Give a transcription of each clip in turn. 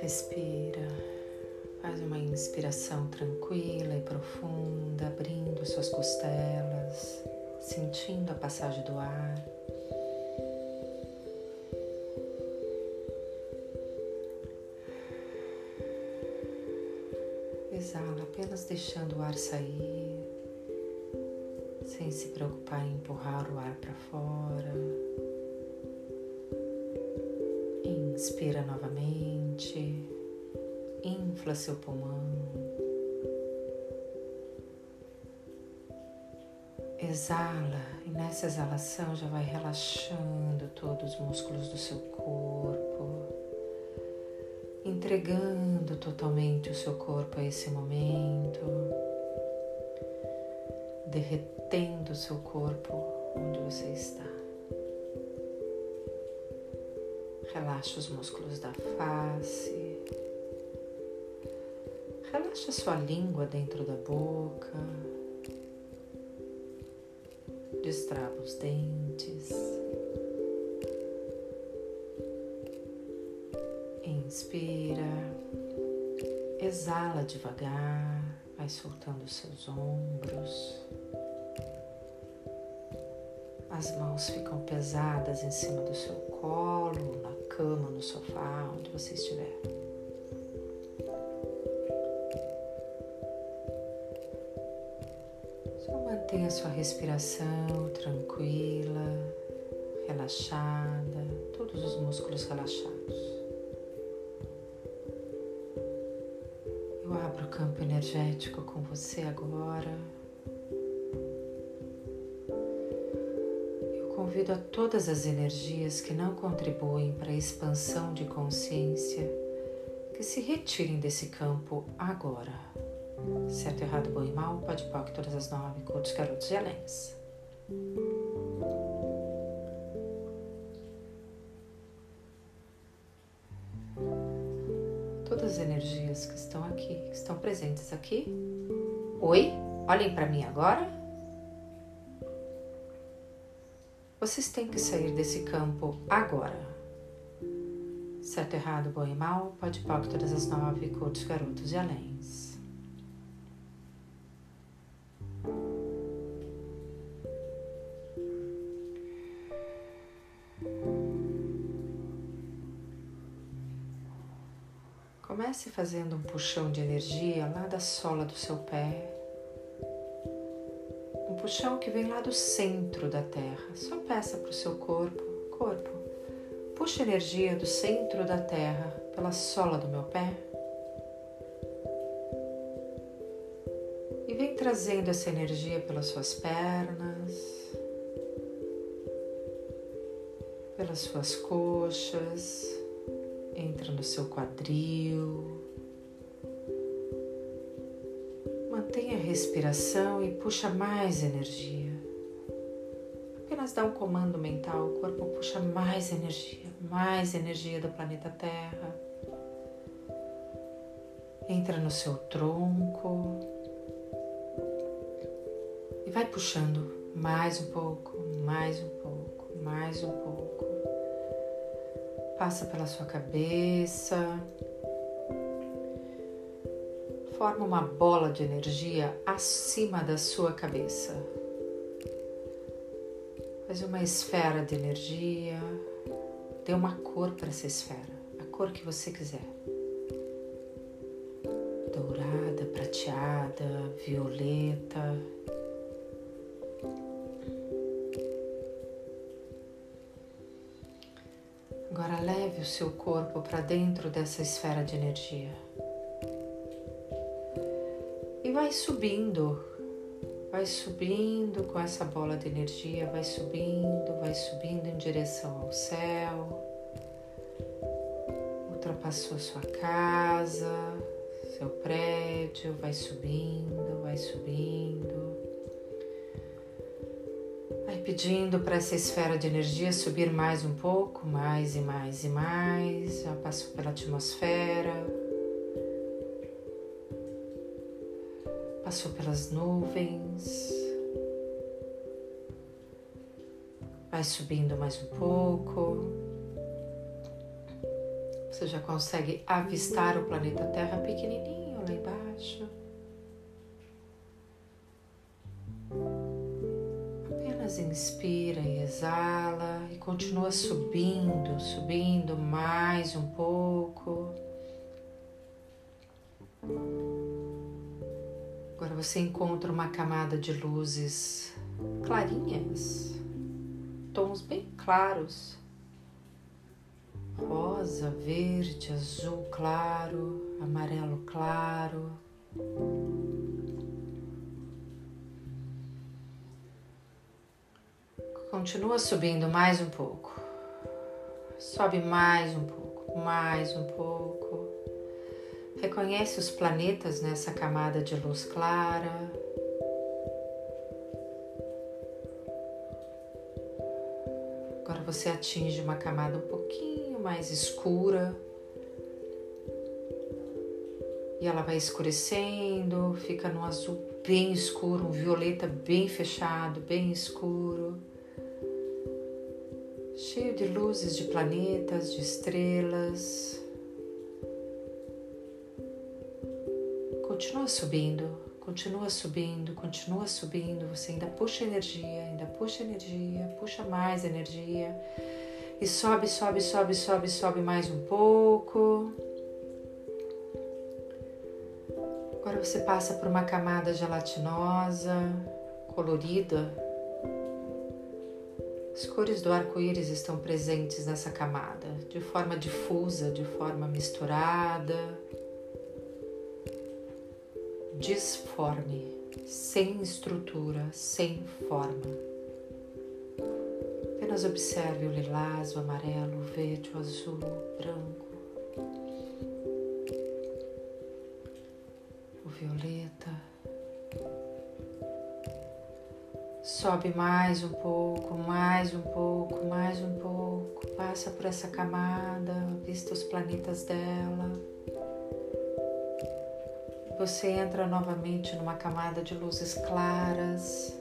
Respira, faz uma inspiração tranquila e profunda, abrindo suas costelas, sentindo a passagem do ar. Exala, apenas deixando o ar sair, sem se preocupar em empurrar o ar para fora. Inspira novamente, infla seu pulmão. Exala e nessa exalação já vai relaxando todos os músculos do seu corpo, entregando totalmente o seu corpo a esse momento, derretendo seu corpo onde você está. Relaxa os músculos da face. Relaxa sua língua dentro da boca. Destrava os dentes. Inspira. Exala devagar. Vai soltando os seus ombros. As mãos ficam pesadas em cima do seu colo, na cama, no sofá, onde você estiver. Só mantenha sua respiração tranquila, relaxada, todos os músculos relaxados. Eu abro o campo energético com você agora. Convido a todas as energias que não contribuem para a expansão de consciência que se retirem desse campo agora. Certo, errado, bom e mal, pode que todas as nove, curtos, garotos e aléns. Todas as energias que estão aqui, que estão presentes aqui. Oi, olhem para mim agora. Vocês têm que sair desse campo agora. Certo, errado, bom e mal, pode pau todas as nove, curtos, garotos e aléns. Comece fazendo um puxão de energia lá da sola do seu pé puxão que vem lá do centro da Terra. Só peça para o seu corpo, corpo, puxa energia do centro da Terra pela sola do meu pé. E vem trazendo essa energia pelas suas pernas, pelas suas coxas, entra no seu quadril, respiração e puxa mais energia. Apenas dá um comando mental, o corpo puxa mais energia, mais energia do planeta Terra. Entra no seu tronco e vai puxando mais um pouco, mais um pouco, mais um pouco. Passa pela sua cabeça, forma uma bola de energia acima da sua cabeça. Faz uma esfera de energia, dê uma cor para essa esfera, a cor que você quiser. Dourada, prateada, violeta. Agora leve o seu corpo para dentro dessa esfera de energia vai subindo, vai subindo com essa bola de energia, vai subindo, vai subindo em direção ao céu, ultrapassou sua casa, seu prédio, vai subindo, vai subindo. Vai pedindo para essa esfera de energia subir mais um pouco, mais e mais e mais. Já passou pela atmosfera, passou pelas nuvens, vai subindo mais um pouco. Você já consegue avistar o planeta Terra pequenininho lá embaixo. Apenas inspira e exala e continua subindo, subindo mais um pouco. Você encontra uma camada de luzes clarinhas, tons bem claros, rosa, verde, azul claro, amarelo claro. Continua subindo mais um pouco. Sobe mais um pouco, mais um pouco. Reconhece os planetas nessa camada de luz clara. Agora você atinge uma camada um pouquinho mais escura. E ela vai escurecendo, fica no azul bem escuro, um violeta bem fechado, bem escuro cheio de luzes de planetas, de estrelas. Continua subindo, continua subindo, continua subindo. Você ainda puxa energia, ainda puxa energia, puxa mais energia. E sobe, sobe, sobe, sobe, sobe mais um pouco. Agora você passa por uma camada gelatinosa, colorida. As cores do arco-íris estão presentes nessa camada, de forma difusa, de forma misturada disforme, sem estrutura, sem forma. Apenas observe o lilás, o amarelo, o verde, o azul, o branco, o violeta. Sobe mais um pouco, mais um pouco, mais um pouco. Passa por essa camada, vista os planetas dela você entra novamente numa camada de luzes claras.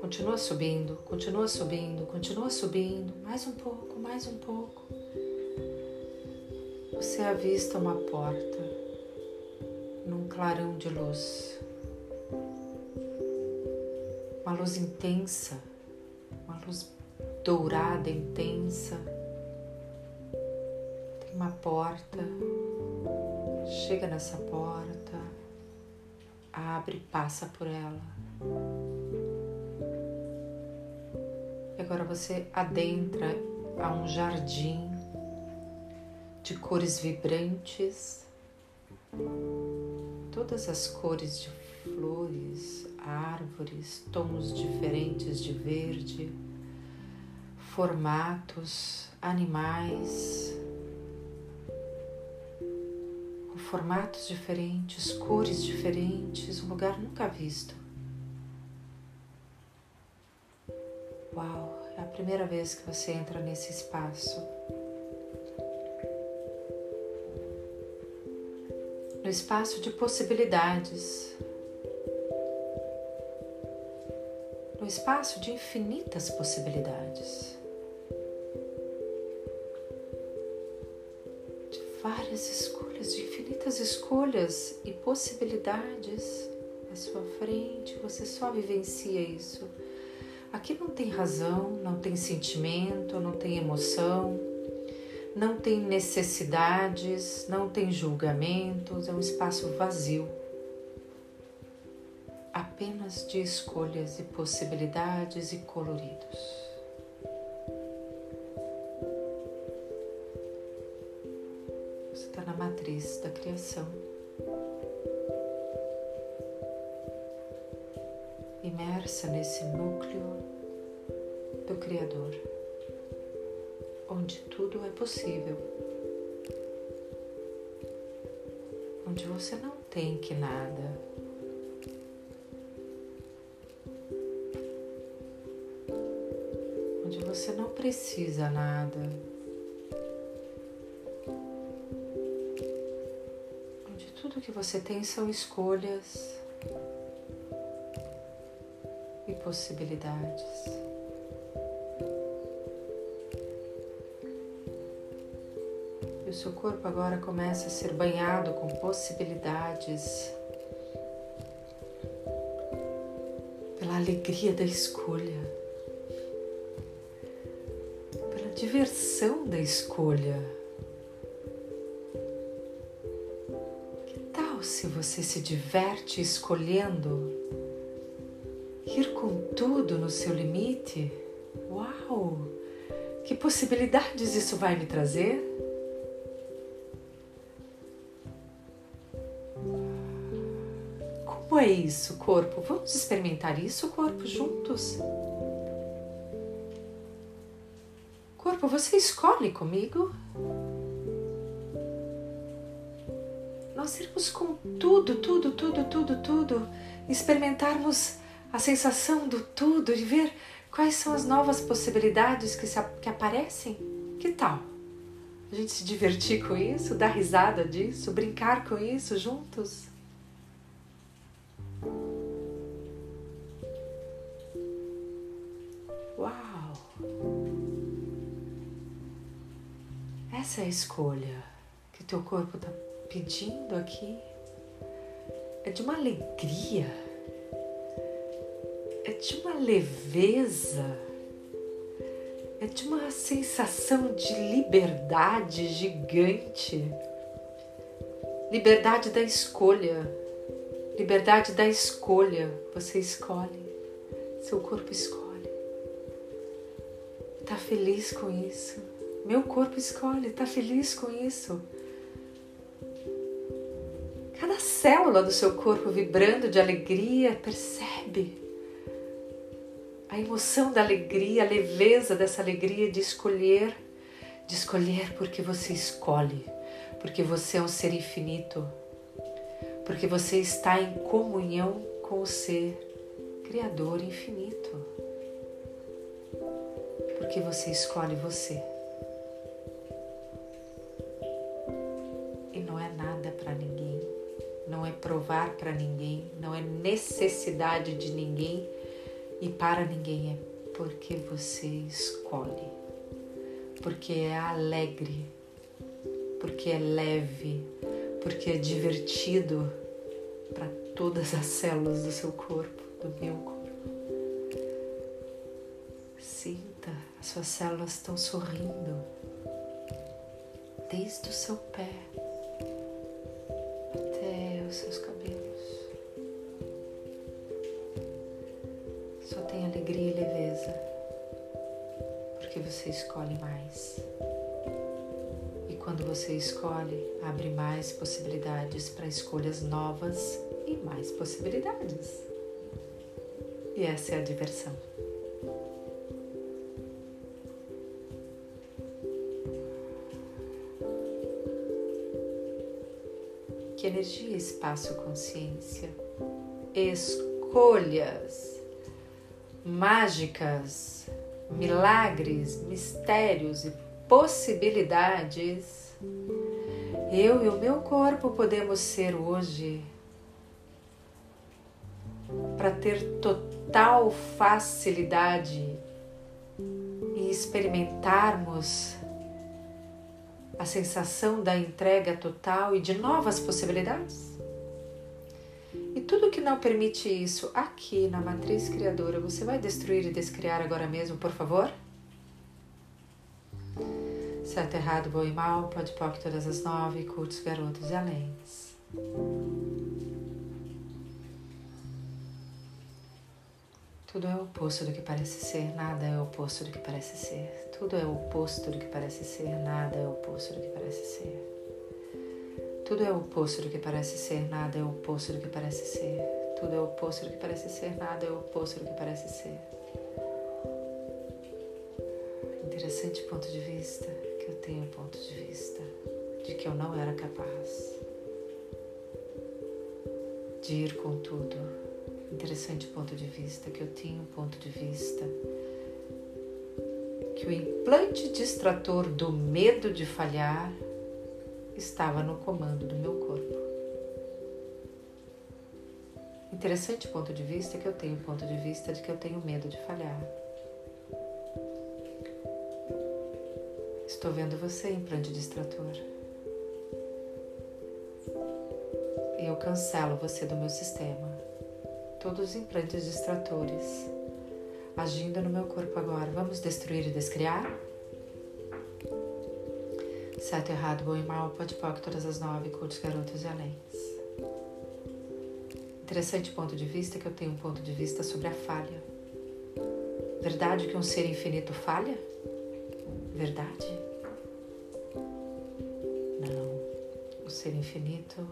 Continua subindo, continua subindo, continua subindo, mais um pouco, mais um pouco. Você avista uma porta num clarão de luz. Uma luz intensa, uma luz dourada, intensa. Tem uma porta. Chega nessa porta, abre, passa por ela. E agora você adentra a um jardim de cores vibrantes, todas as cores de flores, árvores, tons diferentes de verde formatos, animais, com formatos diferentes, cores diferentes, um lugar nunca visto. Uau, é a primeira vez que você entra nesse espaço. No espaço de possibilidades, no espaço de infinitas possibilidades. Várias escolhas, de infinitas escolhas e possibilidades à sua frente, você só vivencia isso. Aqui não tem razão, não tem sentimento, não tem emoção, não tem necessidades, não tem julgamentos, é um espaço vazio. Apenas de escolhas e possibilidades e coloridos. Criador, onde tudo é possível, onde você não tem que nada. Onde você não precisa nada. que você tem são escolhas e possibilidades. O seu corpo agora começa a ser banhado com possibilidades pela alegria da escolha, pela diversão da escolha. Que tal se você se diverte escolhendo ir com tudo no seu limite? Uau! Que possibilidades isso vai me trazer? É isso, corpo? Vamos experimentar isso, corpo, juntos? Corpo, você escolhe comigo? Nós irmos com tudo, tudo, tudo, tudo, tudo, experimentarmos a sensação do tudo e ver quais são as novas possibilidades que, se, que aparecem? Que tal? A gente se divertir com isso, dar risada disso, brincar com isso juntos? Essa é a escolha que teu corpo está pedindo aqui. É de uma alegria, é de uma leveza, é de uma sensação de liberdade gigante. Liberdade da escolha, liberdade da escolha. Você escolhe, seu corpo escolhe. Tá feliz com isso? Meu corpo escolhe, está feliz com isso. Cada célula do seu corpo vibrando de alegria, percebe a emoção da alegria, a leveza dessa alegria de escolher, de escolher porque você escolhe, porque você é um ser infinito, porque você está em comunhão com o ser Criador infinito, porque você escolhe você. não é provar para ninguém, não é necessidade de ninguém. E para ninguém, é porque você escolhe, porque é alegre, porque é leve, porque é divertido para todas as células do seu corpo, do meu corpo. As suas células estão sorrindo desde o seu pé os seus cabelos. Só tem alegria e leveza, porque você escolhe mais. E quando você escolhe, abre mais possibilidades para escolhas novas e mais possibilidades. E essa é a diversão. Energia, espaço, consciência, escolhas mágicas, milagres, mistérios e possibilidades eu e o meu corpo podemos ser hoje para ter total facilidade em experimentarmos a sensação da entrega total e de novas possibilidades? E tudo que não permite isso aqui na matriz criadora, você vai destruir e descriar agora mesmo, por favor? Certo, errado, bom e mal, pode pôr todas as nove, cultos, garotos e aléns. Tudo é o oposto do que parece ser, nada é o oposto do que parece ser. Tudo é o oposto do que parece ser, nada é o oposto do que parece ser. Tudo é o oposto do que parece ser, nada é o oposto do que parece ser. Tudo é o oposto do que parece ser, nada é o oposto do que parece ser. Interessante ponto de vista, que eu tenho ponto de vista de que eu não era capaz de ir com tudo Interessante ponto de vista, que eu um ponto de vista que o implante distrator do medo de falhar estava no comando do meu corpo. Interessante ponto de vista que eu tenho ponto de vista de que eu tenho medo de falhar. Estou vendo você, implante distrator. E eu cancelo você do meu sistema. Todos os implantes distratores agindo no meu corpo agora. Vamos destruir e descriar? Certo, errado, bom e mal, pode pôr todas as nove, cultos, garotos e além. Interessante ponto de vista que eu tenho um ponto de vista sobre a falha. Verdade que um ser infinito falha? Verdade? Não. O ser infinito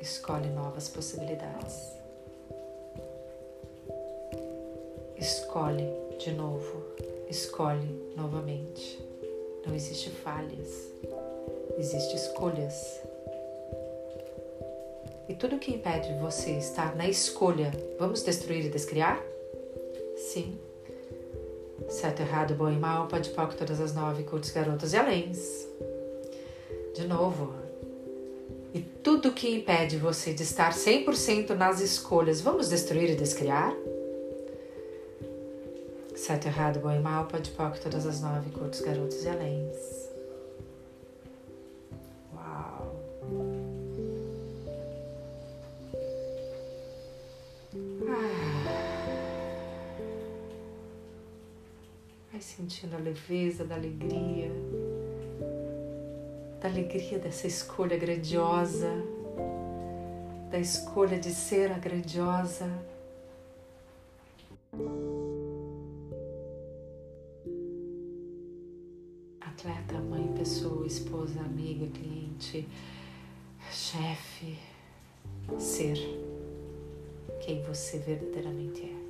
escolhe novas possibilidades. Escolhe de novo, escolhe novamente. Não existe falhas, existe escolhas. E tudo que impede você estar na escolha, vamos destruir e descriar? Sim. Certo, errado, bom e mal, pode pouco todas as nove, cultos, garotas e aléns. De novo. E tudo que impede você de estar 100% nas escolhas, vamos destruir e descriar? Certo, errado, bom e mal, pode pouco todas as nove, cultos, garotos e aléns. sentindo a leveza da alegria, da alegria dessa escolha grandiosa, da escolha de ser a grandiosa. Chefe, ser quem você verdadeiramente é.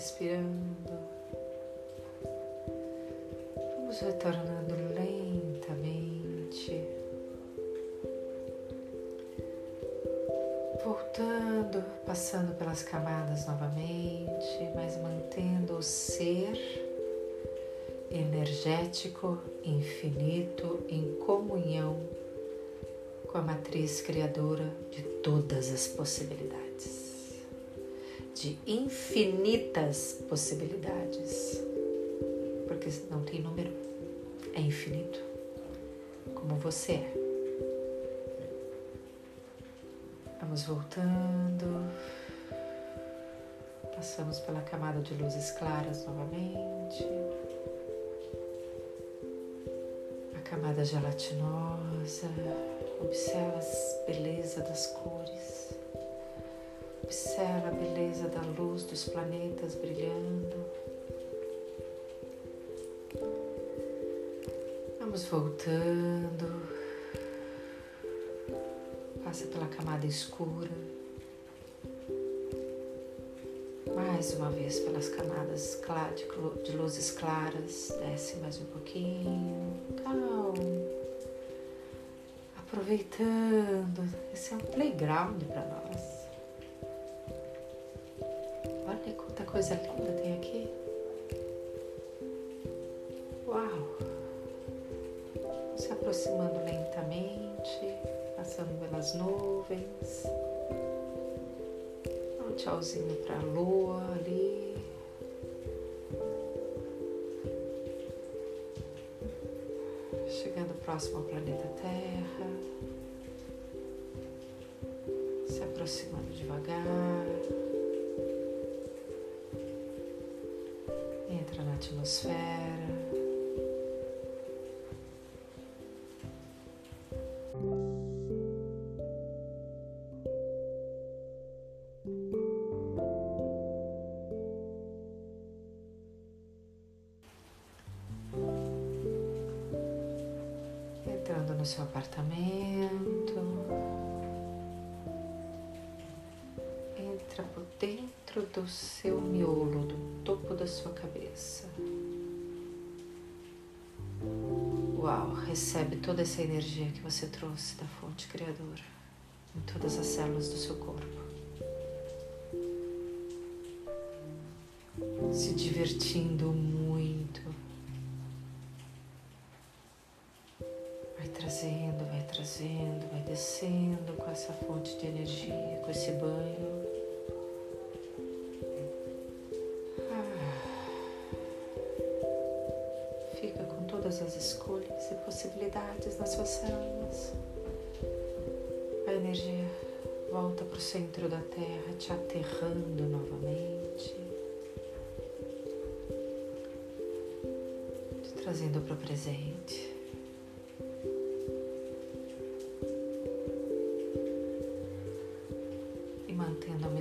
respirando. Vamos retornando lentamente. Voltando, passando pelas camadas novamente, mas mantendo o ser energético, infinito, em comunhão com a matriz criadora de todas as possibilidades. De infinitas possibilidades, porque não tem número, é infinito, como você é. Vamos voltando, passamos pela camada de luzes claras novamente, a camada gelatinosa, observa a beleza das cores. Observa a beleza da luz dos planetas brilhando. Vamos voltando. Passa pela camada escura. Mais uma vez pelas camadas de luzes claras. Desce mais um pouquinho. Calma. Aproveitando. Esse é um playground para nós. coisa linda tem aqui. Uau! Se aproximando lentamente, passando pelas nuvens. Um tchauzinho para a lua ali. Chegando próximo ao planeta Terra. Se aproximando devagar. atmosfera. Entrando no seu apartamento, entra por dentro do seu miolo, do topo da sua cabeça. Uau, recebe toda essa energia que você trouxe da fonte criadora em todas as células do seu corpo. Se divertindo muito, essa fonte de energia, com esse banho. Ah. Fica com todas as escolhas e possibilidades nas suas células. A energia volta para o centro da Terra, te aterrando novamente, te trazendo para o presente.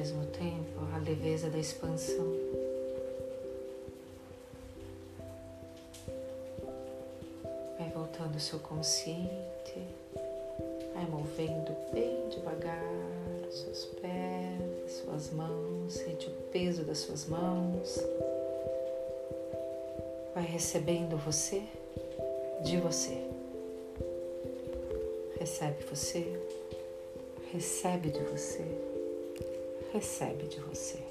Mesmo tempo a leveza da expansão. Vai voltando o seu consciente Vai movendo bem devagar seus pés, suas mãos, sente o peso das suas mãos. Vai recebendo você de você. Recebe você, recebe de você, recebe de você.